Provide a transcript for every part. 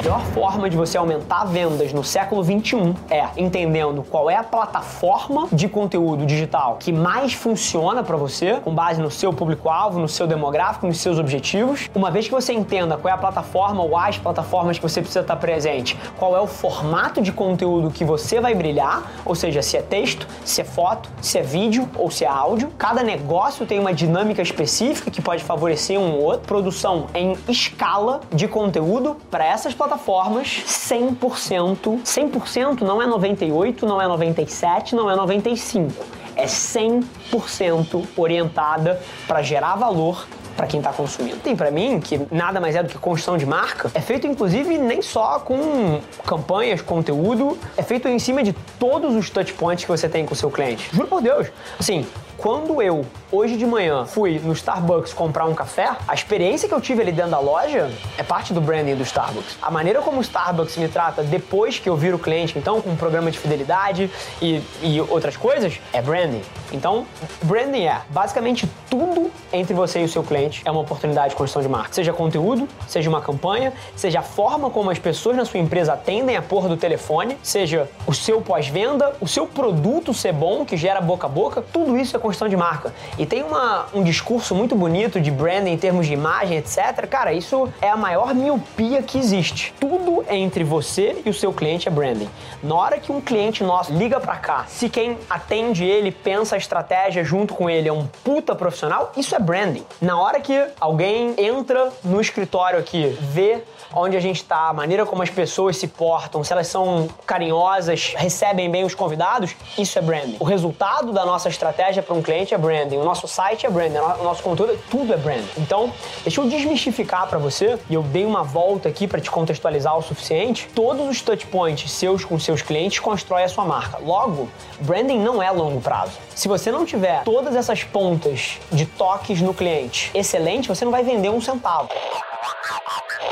Melhor forma de você aumentar vendas no século 21 é entendendo qual é a plataforma de conteúdo digital que mais funciona para você, com base no seu público-alvo, no seu demográfico, nos seus objetivos. Uma vez que você entenda qual é a plataforma ou as plataformas que você precisa estar presente, qual é o formato de conteúdo que você vai brilhar, ou seja, se é texto, se é foto, se é vídeo ou se é áudio. Cada negócio tem uma dinâmica específica que pode favorecer um ou outro. Produção em escala de conteúdo para essas plataformas plataformas 100%. 100% não é 98, não é 97, não é 95. É 100% orientada para gerar valor para quem está consumindo. Tem para mim que nada mais é do que construção de marca. É feito inclusive nem só com campanhas, conteúdo, é feito em cima de todos os touch points que você tem com o seu cliente. Juro por Deus. Assim, quando eu, hoje de manhã, fui no Starbucks comprar um café, a experiência que eu tive ali dentro da loja é parte do branding do Starbucks. A maneira como o Starbucks me trata depois que eu viro cliente, então, com um programa de fidelidade e, e outras coisas, é branding. Então, branding é basicamente tudo entre você e o seu cliente é uma oportunidade de construção de marca. Seja conteúdo, seja uma campanha, seja a forma como as pessoas na sua empresa atendem a porra do telefone, seja o seu pós-venda, o seu produto ser bom, que gera boca a boca, tudo isso é de marca. E tem uma, um discurso muito bonito de branding em termos de imagem, etc. Cara, isso é a maior miopia que existe. Tudo entre você e o seu cliente é branding. Na hora que um cliente nosso liga para cá, se quem atende ele pensa a estratégia junto com ele é um puta profissional, isso é branding. Na hora que alguém entra no escritório aqui, vê onde a gente está, a maneira como as pessoas se portam, se elas são carinhosas, recebem bem os convidados, isso é branding. O resultado da nossa estratégia para um cliente é branding, o nosso site é branding, o nosso conteúdo, tudo é branding. Então, deixa eu desmistificar para você, e eu dei uma volta aqui para te contextualizar o suficiente. Todos os touch points seus com seus clientes constroem a sua marca. Logo, branding não é longo prazo. Se você não tiver todas essas pontas de toques no cliente excelente, você não vai vender um centavo.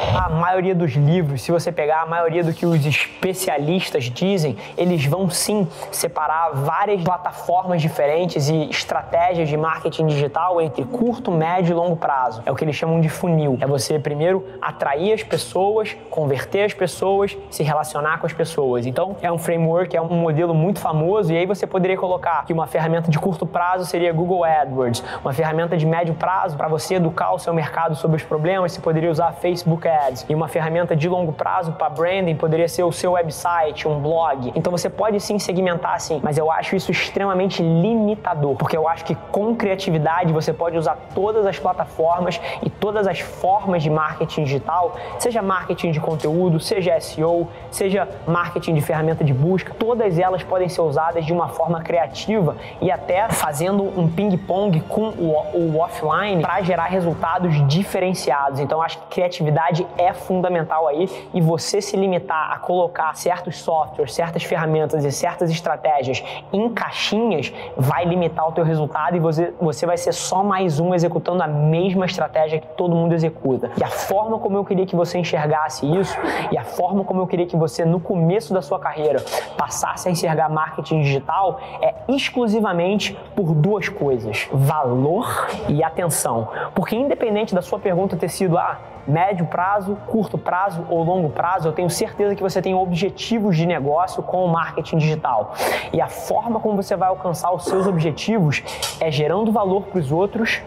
A maioria dos livros, se você pegar a maioria do que os especialistas dizem, eles vão sim separar várias plataformas diferentes e estratégias de marketing digital entre curto, médio e longo prazo. É o que eles chamam de funil. É você primeiro atrair as pessoas, converter as pessoas, se relacionar com as pessoas. Então, é um framework, é um modelo muito famoso e aí você poderia colocar que uma ferramenta de curto prazo seria Google AdWords, uma ferramenta de médio prazo para você educar o seu mercado sobre os problemas, você poderia usar Facebook Ads. E uma ferramenta de longo prazo para branding poderia ser o seu website, um blog. Então você pode sim segmentar assim, mas eu acho isso extremamente limitador, porque eu acho que com criatividade você pode usar todas as plataformas e todas as formas de marketing digital, seja marketing de conteúdo, seja SEO, seja marketing de ferramenta de busca, todas elas podem ser usadas de uma forma criativa e até fazendo um ping-pong com o, o offline para gerar resultados diferenciados. Então acho que criatividade é fundamental aí e você se limitar a colocar certos softwares, certas ferramentas e certas estratégias em caixinhas vai limitar o teu resultado e você, você vai ser só mais um executando a mesma estratégia que todo mundo executa. E a forma como eu queria que você enxergasse isso e a forma como eu queria que você no começo da sua carreira passasse a enxergar marketing digital é exclusivamente por duas coisas: valor e atenção. Porque independente da sua pergunta ter sido ah, médio prazo, curto prazo ou longo prazo, eu tenho certeza que você tem objetivos de negócio com o marketing digital. E a forma como você vai alcançar os seus objetivos é gerando valor para os outros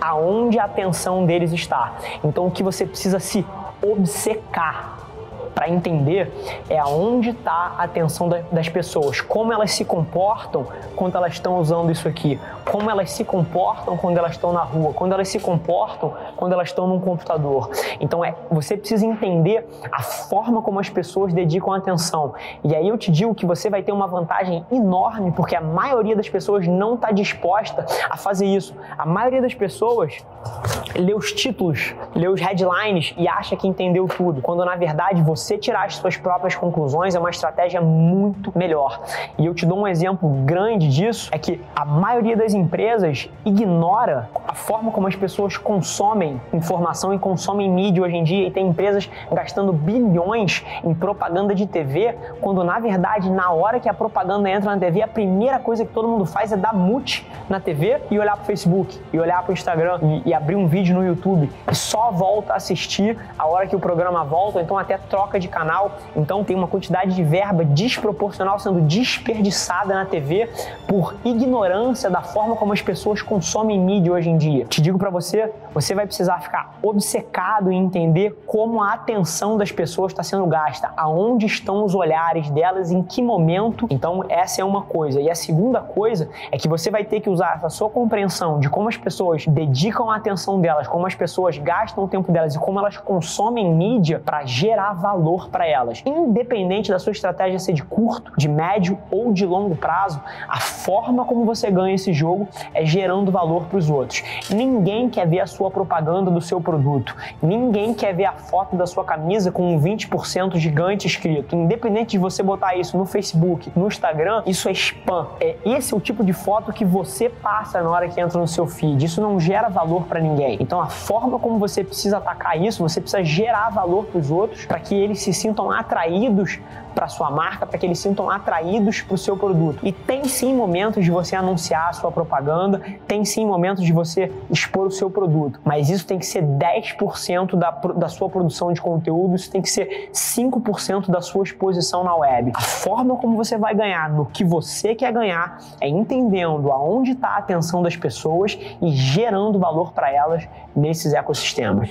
aonde a atenção deles está. Então o que você precisa se obcecar para entender é aonde está a atenção das pessoas, como elas se comportam quando elas estão usando isso aqui, como elas se comportam quando elas estão na rua, quando elas se comportam quando elas estão num computador. Então é, você precisa entender a forma como as pessoas dedicam atenção. E aí eu te digo que você vai ter uma vantagem enorme porque a maioria das pessoas não está disposta a fazer isso. A maioria das pessoas lê os títulos, lê os headlines e acha que entendeu tudo, quando na verdade você tirar as suas próprias conclusões é uma estratégia muito melhor. E eu te dou um exemplo grande disso, é que a maioria das empresas ignora a forma como as pessoas consomem informação e consomem mídia hoje em dia e tem empresas gastando bilhões em propaganda de TV, quando na verdade na hora que a propaganda entra na TV, a primeira coisa que todo mundo faz é dar mute na TV e olhar para o Facebook, e olhar para o Instagram e, e abrir um vídeo no YouTube e só volta a assistir a hora que o programa volta, então até troca de canal. Então tem uma quantidade de verba desproporcional sendo desperdiçada na TV por ignorância da forma como as pessoas consomem mídia hoje em dia. Te digo para você, você vai precisar ficar obcecado em entender como a atenção das pessoas está sendo gasta, aonde estão os olhares delas, em que momento. Então essa é uma coisa. E a segunda coisa é que você vai ter que usar essa sua compreensão de como as pessoas dedicam a atenção delas, como as pessoas gastam o tempo delas e como elas consomem mídia para gerar valor para elas. Independente da sua estratégia ser de curto, de médio ou de longo prazo, a forma como você ganha esse jogo é gerando valor para os outros. Ninguém quer ver a sua propaganda do seu produto. Ninguém quer ver a foto da sua camisa com um 20% gigante escrito. Independente de você botar isso no Facebook, no Instagram, isso é spam. É esse é o tipo de foto que você passa na hora que entra no seu feed. Isso não gera valor para ninguém. Então a forma como você precisa atacar isso, você precisa gerar valor para os outros para que eles se sintam atraídos para sua marca, para que eles sintam atraídos para o seu produto. E tem sim momentos de você anunciar a sua propaganda, tem sim momentos de você expor o seu produto, mas isso tem que ser 10% da, da sua produção de conteúdo, isso tem que ser 5% da sua exposição na web. A forma como você vai ganhar no que você quer ganhar é entendendo aonde está a atenção das pessoas e gerando valor para elas nesses ecossistemas.